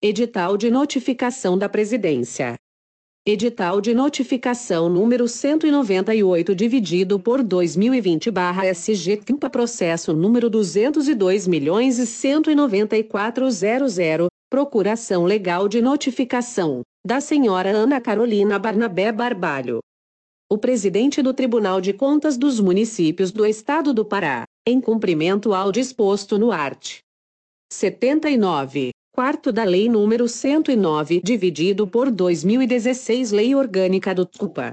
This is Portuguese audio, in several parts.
Edital de notificação da Presidência. Edital de notificação número 198 dividido por 2020/SG Timpa processo número 202.194.00, procuração legal de notificação da senhora Ana Carolina Barnabé Barbalho. O presidente do Tribunal de Contas dos Municípios do Estado do Pará, em cumprimento ao disposto no art. 79 quarto da Lei nº 109, dividido por 2016 Lei Orgânica do TCUPA.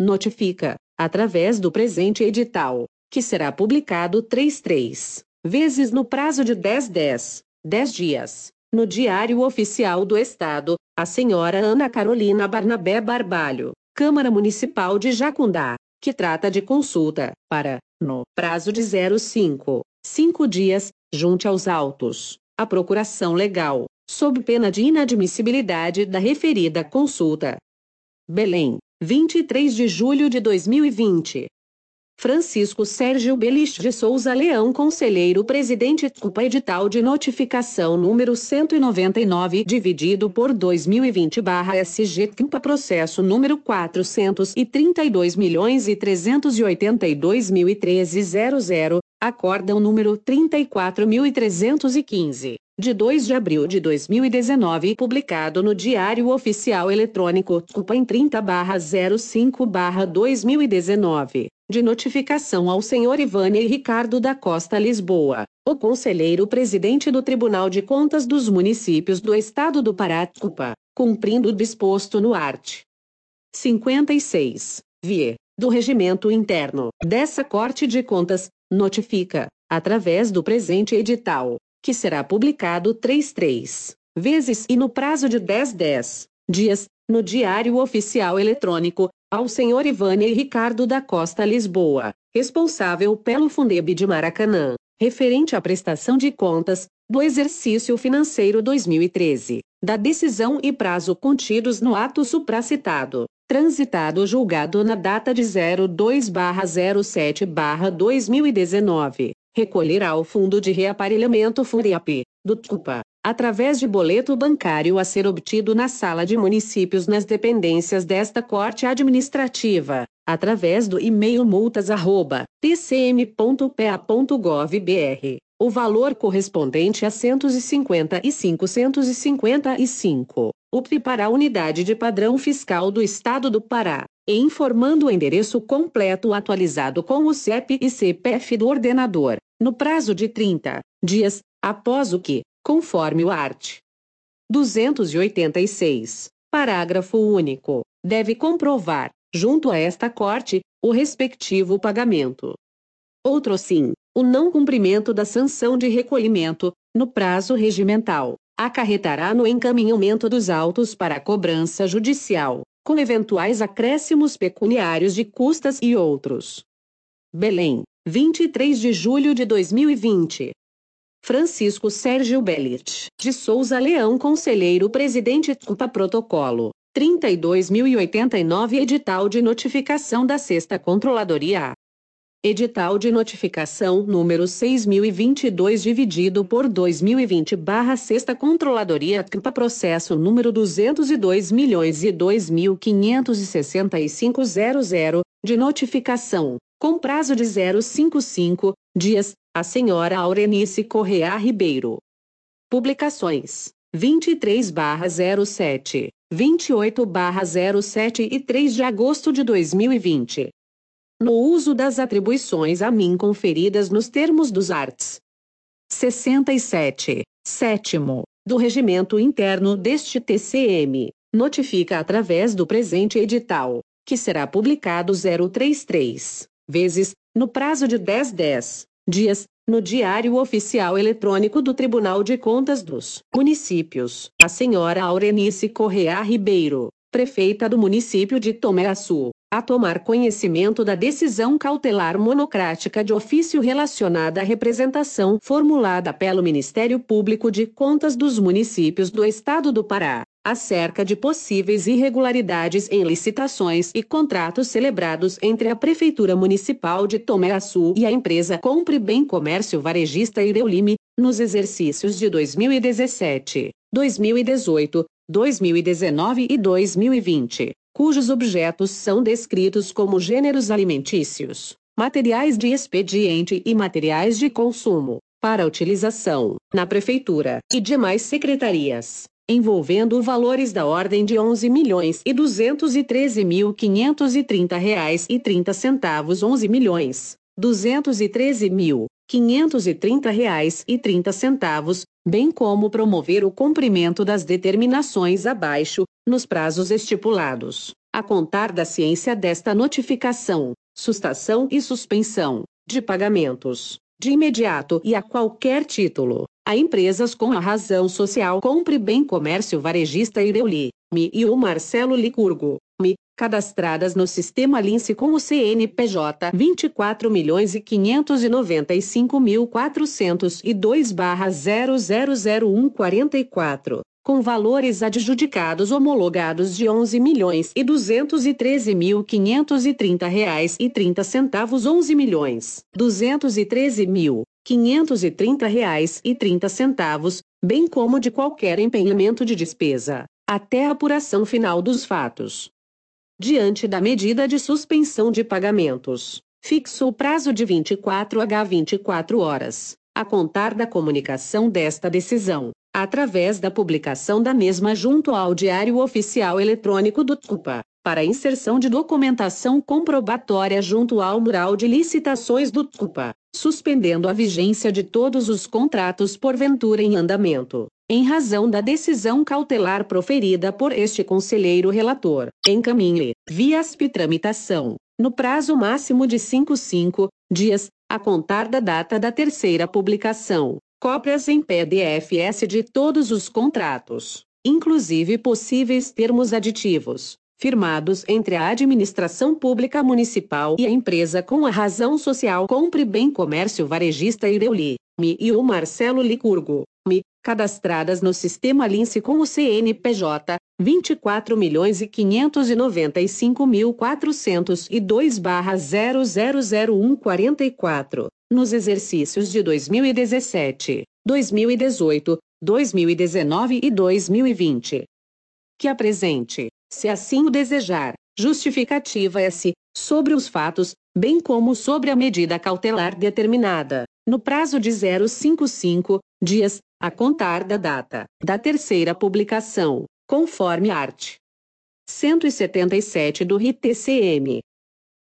Notifica, através do presente edital, que será publicado 33 vezes no prazo de 10 10, 10 dias, no Diário Oficial do Estado, a senhora Ana Carolina Barnabé Barbalho, Câmara Municipal de Jacundá, que trata de consulta, para, no prazo de 05, 5 dias, junte aos autos a procuração legal, sob pena de inadmissibilidade da referida consulta. Belém, 23 de julho de 2020. Francisco Sérgio Belich de Souza Leão Conselheiro Presidente Culpa Edital de Notificação número 199 dividido por 2020-SG Culpa Processo número 432 milhões e 382 mil 13 00 Acórdão número 34.315, de 2 de abril de 2019, publicado no Diário Oficial Eletrônico em 30-05-2019, de notificação ao senhor Ivane Ricardo da Costa Lisboa, o conselheiro presidente do Tribunal de Contas dos Municípios do Estado do Pará, CUPA, cumprindo o disposto no art. 56. Vie do regimento interno dessa Corte de Contas, notifica, através do presente edital, que será publicado 33 vezes e no prazo de 10 10 dias, no Diário Oficial Eletrônico, ao senhor Ivane Ricardo da Costa Lisboa, responsável pelo Fundeb de Maracanã, referente à prestação de contas do exercício financeiro 2013, da decisão e prazo contidos no ato supracitado, transitado julgado na data de 02/07/2019, recolherá ao Fundo de Reaparelhamento FURIAP, do TUPA, através de boleto bancário a ser obtido na Sala de Municípios nas dependências desta Corte Administrativa, através do e-mail multas@tcm.pa.gov.br o valor correspondente a 155 155 UP para a Unidade de Padrão Fiscal do Estado do Pará, e informando o endereço completo atualizado com o CEP e CPF do ordenador, no prazo de 30 dias, após o que, conforme o art. 286, parágrafo único, deve comprovar, junto a esta corte, o respectivo pagamento. Outro sim, o não cumprimento da sanção de recolhimento, no prazo regimental, acarretará no encaminhamento dos autos para a cobrança judicial, com eventuais acréscimos pecuniários de custas e outros. Belém, 23 de julho de 2020. Francisco Sérgio Belit, de Souza Leão Conselheiro Presidente CUPA Protocolo, 32.089 Edital de Notificação da Sexta Controladoria Edital de notificação número 6022 dividido por 2020 barra Sexta Controladoria CMPA processo número 202 milhões e 2.565.00 de notificação, com prazo de 055 dias, a senhora Aurenice Correa Ribeiro. Publicações 23 barra 07, 28 barra 07 e 3 de agosto de 2020 no uso das atribuições a mim conferidas nos termos dos arts. 67. Sétimo. Do regimento interno deste TCM, notifica através do presente edital, que será publicado 033 vezes, no prazo de 10 10 dias, no Diário Oficial Eletrônico do Tribunal de Contas dos Municípios, a senhora Aurenice Correa Ribeiro, prefeita do município de Açu, a tomar conhecimento da decisão cautelar monocrática de ofício relacionada à representação formulada pelo Ministério Público de Contas dos Municípios do Estado do Pará, acerca de possíveis irregularidades em licitações e contratos celebrados entre a Prefeitura Municipal de Tomé Açu e a empresa Compre Bem Comércio Varejista Ireulime, nos exercícios de 2017, 2018, 2019 e 2020, cujos objetos são descritos como gêneros alimentícios, materiais de expediente e materiais de consumo, para utilização na Prefeitura e demais secretarias, envolvendo valores da ordem de 11 milhões e 213 mil 530 reais e 30 centavos 11 milhões 213 mil 530 reais e 30 centavos, bem como promover o cumprimento das determinações abaixo, nos prazos estipulados, a contar da ciência desta notificação, sustação e suspensão de pagamentos, de imediato e a qualquer título, a empresas com a razão social Compre Bem Comércio Varejista Ireuli, Mi e o Marcelo Licurgo, cadastradas no sistema Lince com o CNPJ 24 milhões 595 mil 402 barra 000144, com valores adjudicados homologados de 11 milhões e 213 mil 530 reais e 30 centavos 11 milhões 213 mil 530 reais e 30 centavos, bem como de qualquer empenhamento de despesa, até a apuração final dos fatos diante da medida de suspensão de pagamentos. Fixou o prazo de 24 h 24 horas, a contar da comunicação desta decisão, através da publicação da mesma junto ao Diário Oficial Eletrônico do TCUPA, para inserção de documentação comprobatória junto ao mural de licitações do TCUPA, suspendendo a vigência de todos os contratos porventura em andamento em razão da decisão cautelar proferida por este conselheiro relator, encaminhe, via tramitação, no prazo máximo de 55 dias, a contar da data da terceira publicação, cópias em PDFs de todos os contratos, inclusive possíveis termos aditivos, firmados entre a administração pública municipal e a empresa com a razão social. Compre Bem Comércio Varejista Ireuli, Mi e o Marcelo Licurgo, Mi, cadastradas no sistema Lince com o CNPJ 24 milhões 595 mil 402 barra 000144, nos exercícios de 2017, 2018, 2019 e 2020. Que apresente, se assim o desejar, justificativa S, sobre os fatos, bem como sobre a medida cautelar determinada, no prazo de 055 dias, a contar da data da terceira publicação, conforme art. 177 do RIT-TCM.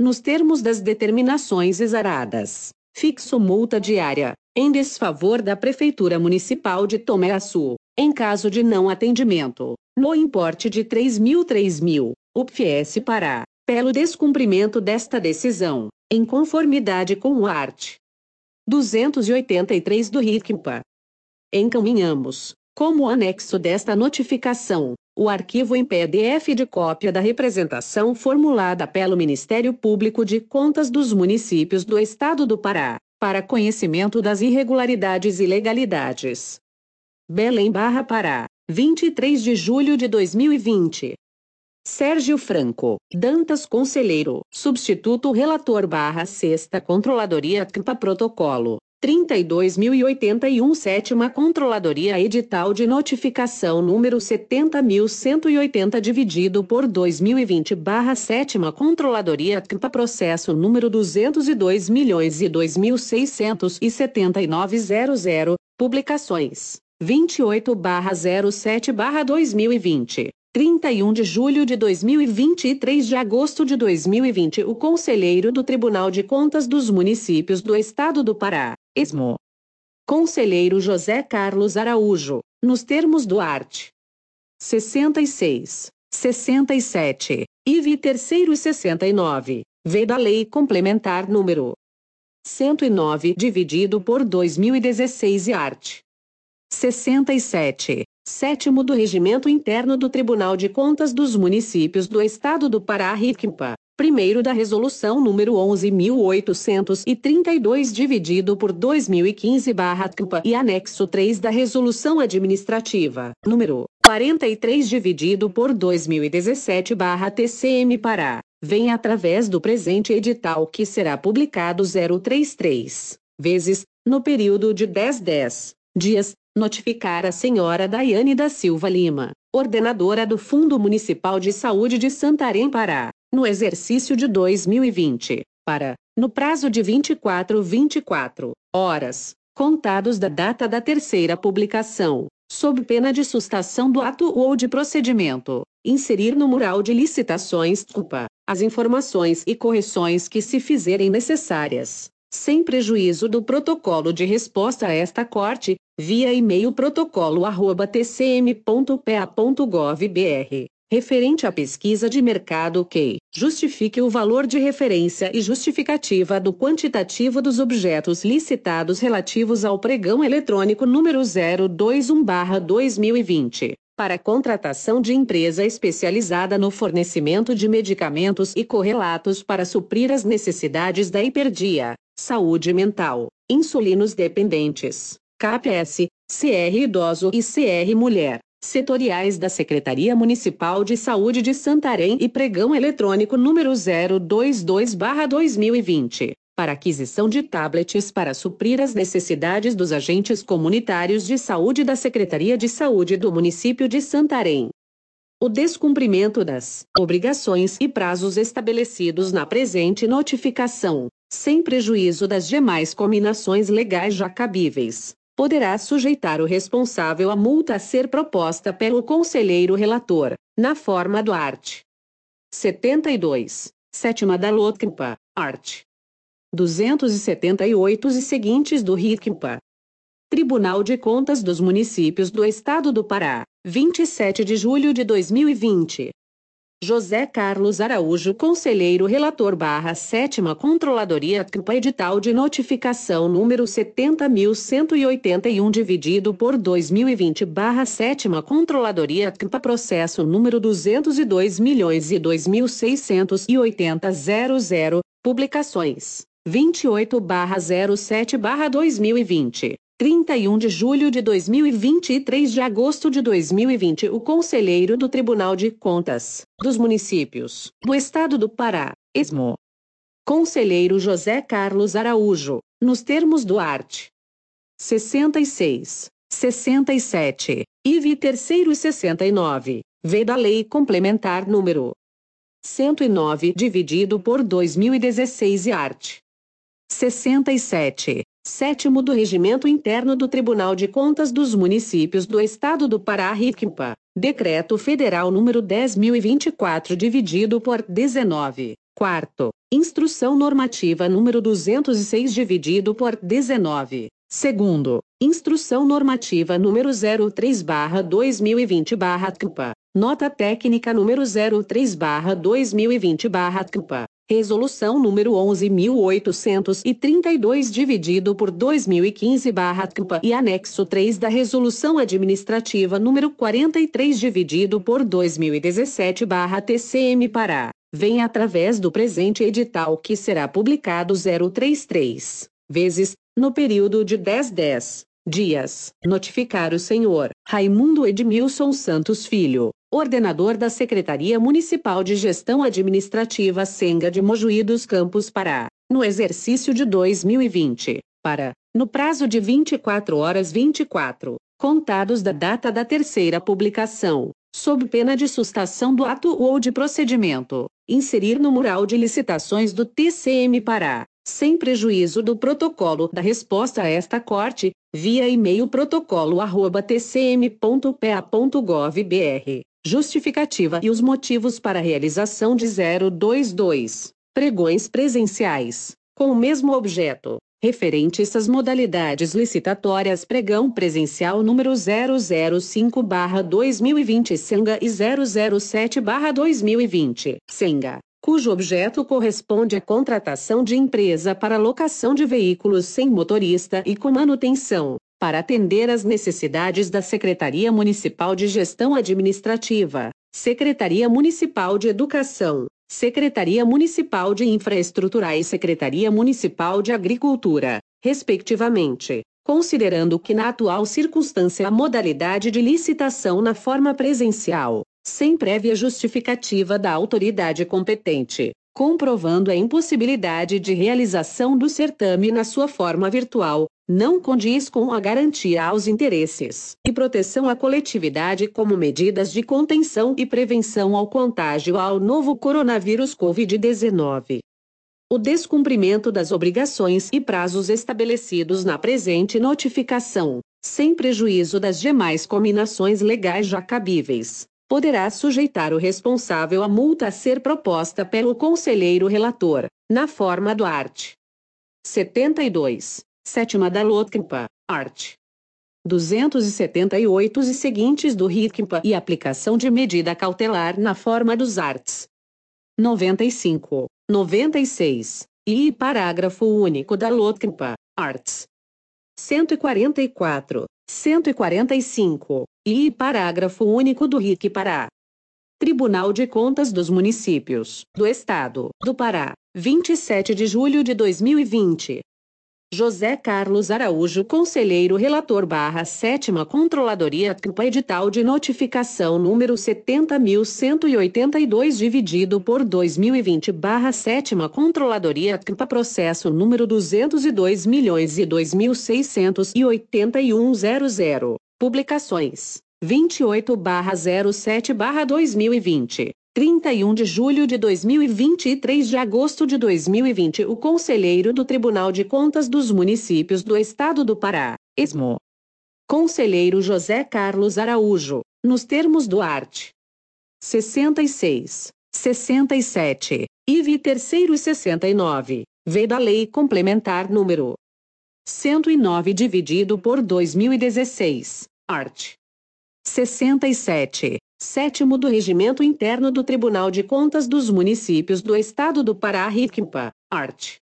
Nos termos das determinações exaradas, fixo multa diária, em desfavor da Prefeitura Municipal de Tomé Açu, em caso de não atendimento, no importe de 3 mil 3 mil, UPS Pará, pelo descumprimento desta decisão, em conformidade com o art. 283 do RICMPA encaminhamos, como anexo desta notificação, o arquivo em PDF de cópia da representação formulada pelo Ministério Público de Contas dos Municípios do Estado do Pará, para conhecimento das irregularidades e ilegalidades. Belém Barra Pará, 23 de julho de 2020. Sérgio Franco, Dantas Conselheiro, Substituto Relator Barra Sexta Controladoria CMPA Protocolo, 32.081 Sétima Controladoria Edital de Notificação número 70.180 dividido por 2020 barra Sétima Controladoria CMPA Processo número 202 milhões e 2.679.00 Publicações 28 barra 07 barra 2020 31 de julho de 2020 e 3 de agosto de 2020 o Conselheiro do Tribunal de Contas dos Municípios do Estado do Pará Esmo. Conselheiro José Carlos Araújo, nos termos do art. 66, 67, IV terceiro e 69, V da Lei Complementar número 109 dividido por 2016 e art. 67, sétimo do Regimento Interno do Tribunal de Contas dos Municípios do Estado do Pará RICMPA primeiro da Resolução número 11.832 dividido por 2015-TCPA e anexo 3 da Resolução Administrativa número 43 dividido por 2017-TCM Pará, vem através do presente edital que será publicado 033 vezes no período de 10 10 dias, notificar a senhora Daiane da Silva Lima, ordenadora do Fundo Municipal de Saúde de Santarém Pará, no exercício de 2020, para, no prazo de 24 24 horas, contados da data da terceira publicação, sob pena de sustação do ato ou de procedimento, inserir no mural de licitações culpa, as informações e correções que se fizerem necessárias, sem prejuízo do protocolo de resposta a esta corte, via e-mail protocolo@tcm.pa.gov.br, referente à pesquisa de mercado que justifique o valor de referência e justificativa do quantitativo dos objetos licitados relativos ao pregão eletrônico número 021/2020 para contratação de empresa especializada no fornecimento de medicamentos e correlatos para suprir as necessidades da hiperdia, saúde mental, insulinos dependentes, CAPS, CR idoso e CR mulher, setoriais da Secretaria Municipal de Saúde de Santarém e pregão eletrônico número 022/2020 para aquisição de tablets para suprir as necessidades dos agentes comunitários de saúde da Secretaria de Saúde do município de Santarém. O descumprimento das obrigações e prazos estabelecidos na presente notificação, sem prejuízo das demais combinações legais já cabíveis, poderá sujeitar o responsável à multa a ser proposta pelo conselheiro relator, na forma do art. 72. Sétima da LOTCMPA, art. 278 e seguintes do RICMPA. Tribunal de Contas dos Municípios do Estado do Pará, 27 de julho de 2020. José Carlos Araújo, Conselheiro Relator barra 7 Controladoria CMPA Edital de Notificação número 70.181 dividido por 2020 barra 7 Controladoria CMPA Processo número 202 milhões e 2.680 00 Publicações 28/07/2020. 31 de julho de 2020 e 3 de agosto de 2020, o Conselheiro do Tribunal de Contas dos Municípios do Estado do Pará, ESMO. Conselheiro José Carlos Araújo, nos termos do art. 66, 67, IV terceiro e 69, V da Lei Complementar número 109 dividido por 2016 e art. 67. Sétimo do Regimento Interno do Tribunal de Contas dos Municípios do Estado do Pará RICMPA. Decreto Federal número 10.024 dividido por 19. Quarto. Instrução Normativa número 206 dividido por 19. Segundo. Instrução Normativa número 03/2020/CMPA. Nota técnica número 03/2020/CMPA. Resolução número 11.832 dividido por 2015/CMPA e anexo 3 da Resolução Administrativa número 43 dividido por 2017/TCM Pará. Vem através do presente edital que será publicado 033 vezes no período de 10 10 dias, notificar o senhor Raimundo Edmilson Santos Filho, ordenador da Secretaria Municipal de Gestão Administrativa Senga de Mojuí dos Campos Pará, no exercício de 2020, para, no prazo de 24 horas 24, contados da data da terceira publicação, sob pena de sustação do ato ou de procedimento, inserir no mural de licitações do TCM Pará, sem prejuízo do protocolo da resposta a esta corte, via e-mail protocolo@tcm.pa.gov.br justificativa e os motivos para a realização de 022 pregões presenciais, com o mesmo objeto, referentes às modalidades licitatórias pregão presencial número 005/2020 Senga e 007/2020 Senga, cujo objeto corresponde à contratação de empresa para locação de veículos sem motorista e com manutenção para atender às necessidades da Secretaria Municipal de Gestão Administrativa, Secretaria Municipal de Educação, Secretaria Municipal de Infraestrutura e Secretaria Municipal de Agricultura, respectivamente, considerando que na atual circunstância a modalidade de licitação na forma presencial, sem prévia justificativa da autoridade competente, comprovando a impossibilidade de realização do certame na sua forma virtual, não condiz com a garantia aos interesses e proteção à coletividade como medidas de contenção e prevenção ao contágio ao novo coronavírus Covid-19. O descumprimento das obrigações e prazos estabelecidos na presente notificação, sem prejuízo das demais combinações legais já cabíveis, poderá sujeitar o responsável à multa a ser proposta pelo conselheiro relator, na forma do art. 72. Sétima da LOTCMPA, art. 278 e seguintes do RICMPA e aplicação de medida cautelar na forma dos arts. 95, 96 e parágrafo único da LOTCMPA, arts. 144, 145 e parágrafo único do RIC Pará. Tribunal de Contas dos Municípios do Estado do Pará, 27 de julho de 2020. José Carlos Araújo, Conselheiro Relator barra Sétima Controladoria CUPA Edital de Notificação número 70.182 dividido por 2020 barra Sétima Controladoria CUPA Processo número 202 milhões e 2.681.00 Publicações 28 barra 07 barra 2020 31 de julho de 2020 e 3 de agosto de 2020, o Conselheiro do Tribunal de Contas dos Municípios do Estado do Pará, ESMO. Conselheiro José Carlos Araújo, nos termos do art. 66, 67, IV terceiro e 69, V da Lei Complementar número 109 dividido por 2016, art. 67, sétimo do Regimento Interno do Tribunal de Contas dos Municípios do Estado do Pará RICMPA, art.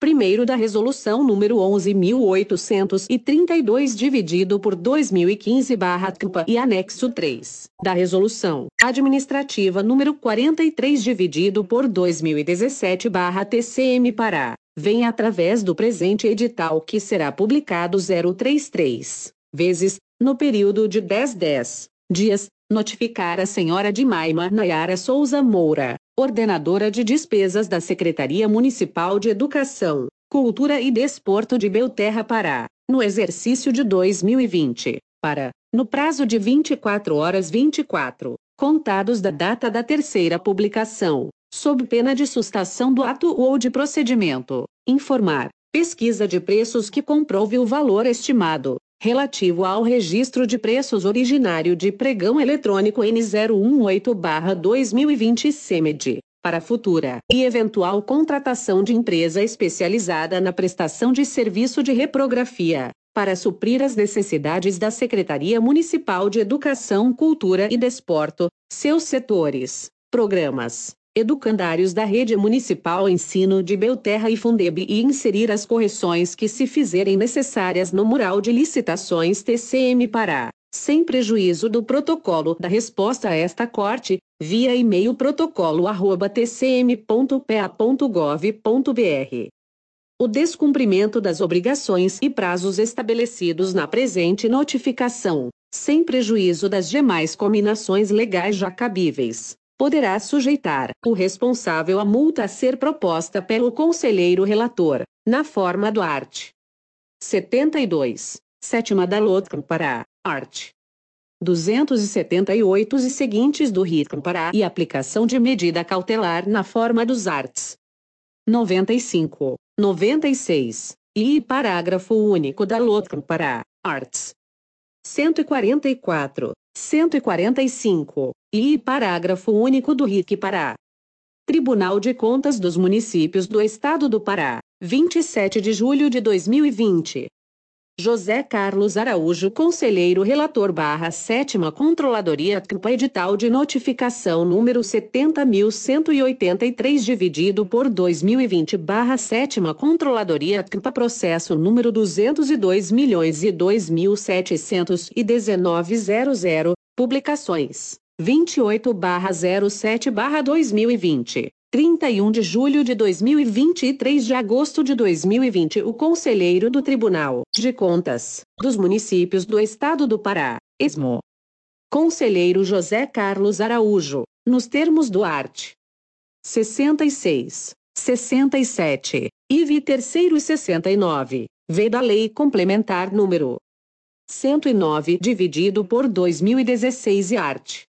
Primeiro da Resolução número 11.832 dividido por 2015 barra TCMPA e anexo 3 da Resolução Administrativa número 43 dividido por 2017 barra TCM Pará, vem através do presente edital que será publicado 033 vezes, no período de 10 10 dias, notificar a senhora de Maima Nayara Souza Moura, ordenadora de despesas da Secretaria Municipal de Educação, Cultura e Desporto de Belterra Pará, no exercício de 2020, para, no prazo de 24 horas 24, contados da data da terceira publicação, sob pena de sustação do ato ou de procedimento, informar, pesquisa de preços que comprove o valor estimado, relativo ao registro de preços originário de pregão eletrônico N018-2020 CEMED, para futura e eventual contratação de empresa especializada na prestação de serviço de reprografia, para suprir as necessidades da Secretaria Municipal de Educação, Cultura e Desporto, seus setores, programas, educandários da Rede Municipal Ensino de Belterra e Fundeb e inserir as correções que se fizerem necessárias no mural de licitações TCM Pará, sem prejuízo do protocolo da resposta a esta corte, via e-mail protocolo@tcm.pa.gov.br. O descumprimento das obrigações e prazos estabelecidos na presente notificação, sem prejuízo das demais combinações legais já cabíveis poderá sujeitar o responsável à multa a ser proposta pelo conselheiro relator, na forma do art. 72, sétima da LOTCAM para art. 278 e seguintes do RITCAM para e aplicação de medida cautelar na forma dos arts. 95, 96 e parágrafo único da LOTCAM para arts. 144, 145 e parágrafo único do RIC Pará. Tribunal de Contas dos Municípios do Estado do Pará, 27 de julho de 2020. José Carlos Araújo, Conselheiro Relator barra Controladoria CUPA Edital de Notificação número 70.183 dividido por 2020 barra Controladoria CUPA Processo número 202 milhões e 2.719.00 Publicações 28 barra 07 barra 2020 31 de julho de 2020 e 3 de agosto de 2020, o Conselheiro do Tribunal de Contas dos Municípios do Estado do Pará, ESMO. Conselheiro José Carlos Araújo, nos termos do art. 66, 67, IV terceiro e 69, V da Lei Complementar número 109, dividido por 2016 e art.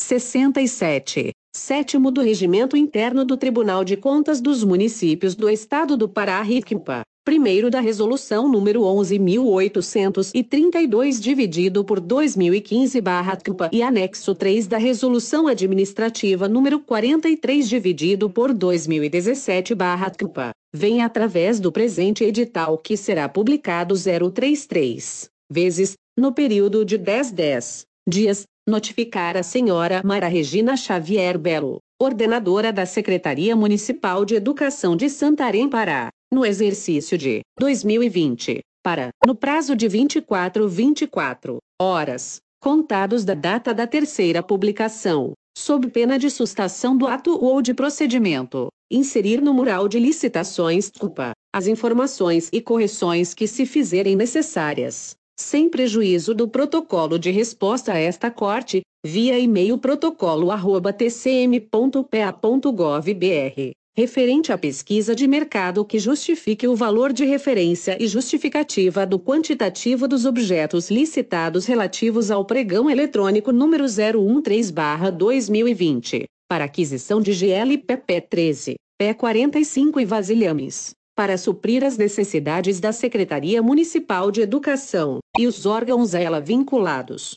67. Sétimo do Regimento Interno do Tribunal de Contas dos Municípios do Estado do Pará RICMPA. Primeiro da Resolução número 11.832 dividido por 2015 barra TCMPA e anexo 3 da Resolução Administrativa número 43 dividido por 2017 barra TCMPA. Vem através do presente edital que será publicado 033 vezes, no período de 10 10 dias, notificar a senhora Mara Regina Xavier Belo, ordenadora da Secretaria Municipal de Educação de Santarém Pará, no exercício de 2020, para, no prazo de 24 24 horas, contados da data da terceira publicação, sob pena de sustação do ato ou de procedimento, inserir no mural de licitações, culpa, as informações e correções que se fizerem necessárias sem prejuízo do protocolo de resposta a esta corte, via e-mail protocolo@tcm.pa.gov.br, referente à pesquisa de mercado que justifique o valor de referência e justificativa do quantitativo dos objetos licitados relativos ao pregão eletrônico número 013/2020, para aquisição de GLPP 13, P45 e vasilhames para suprir as necessidades da Secretaria Municipal de Educação e os órgãos a ela vinculados.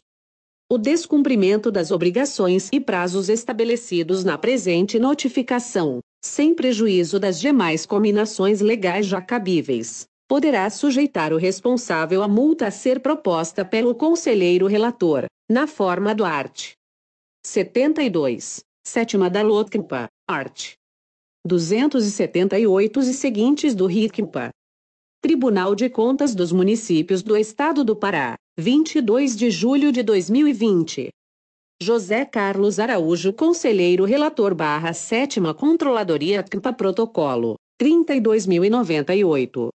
O descumprimento das obrigações e prazos estabelecidos na presente notificação, sem prejuízo das demais combinações legais já cabíveis, poderá sujeitar o responsável à multa a ser proposta pelo conselheiro relator, na forma do art. 72. Sétima da LOTCMPA, art. 278 e seguintes do RICMPA. Tribunal de Contas dos Municípios do Estado do Pará, 22 de julho de 2020. José Carlos Araújo, Conselheiro Relator barra 7 Controladoria CMPA Protocolo, 32.098.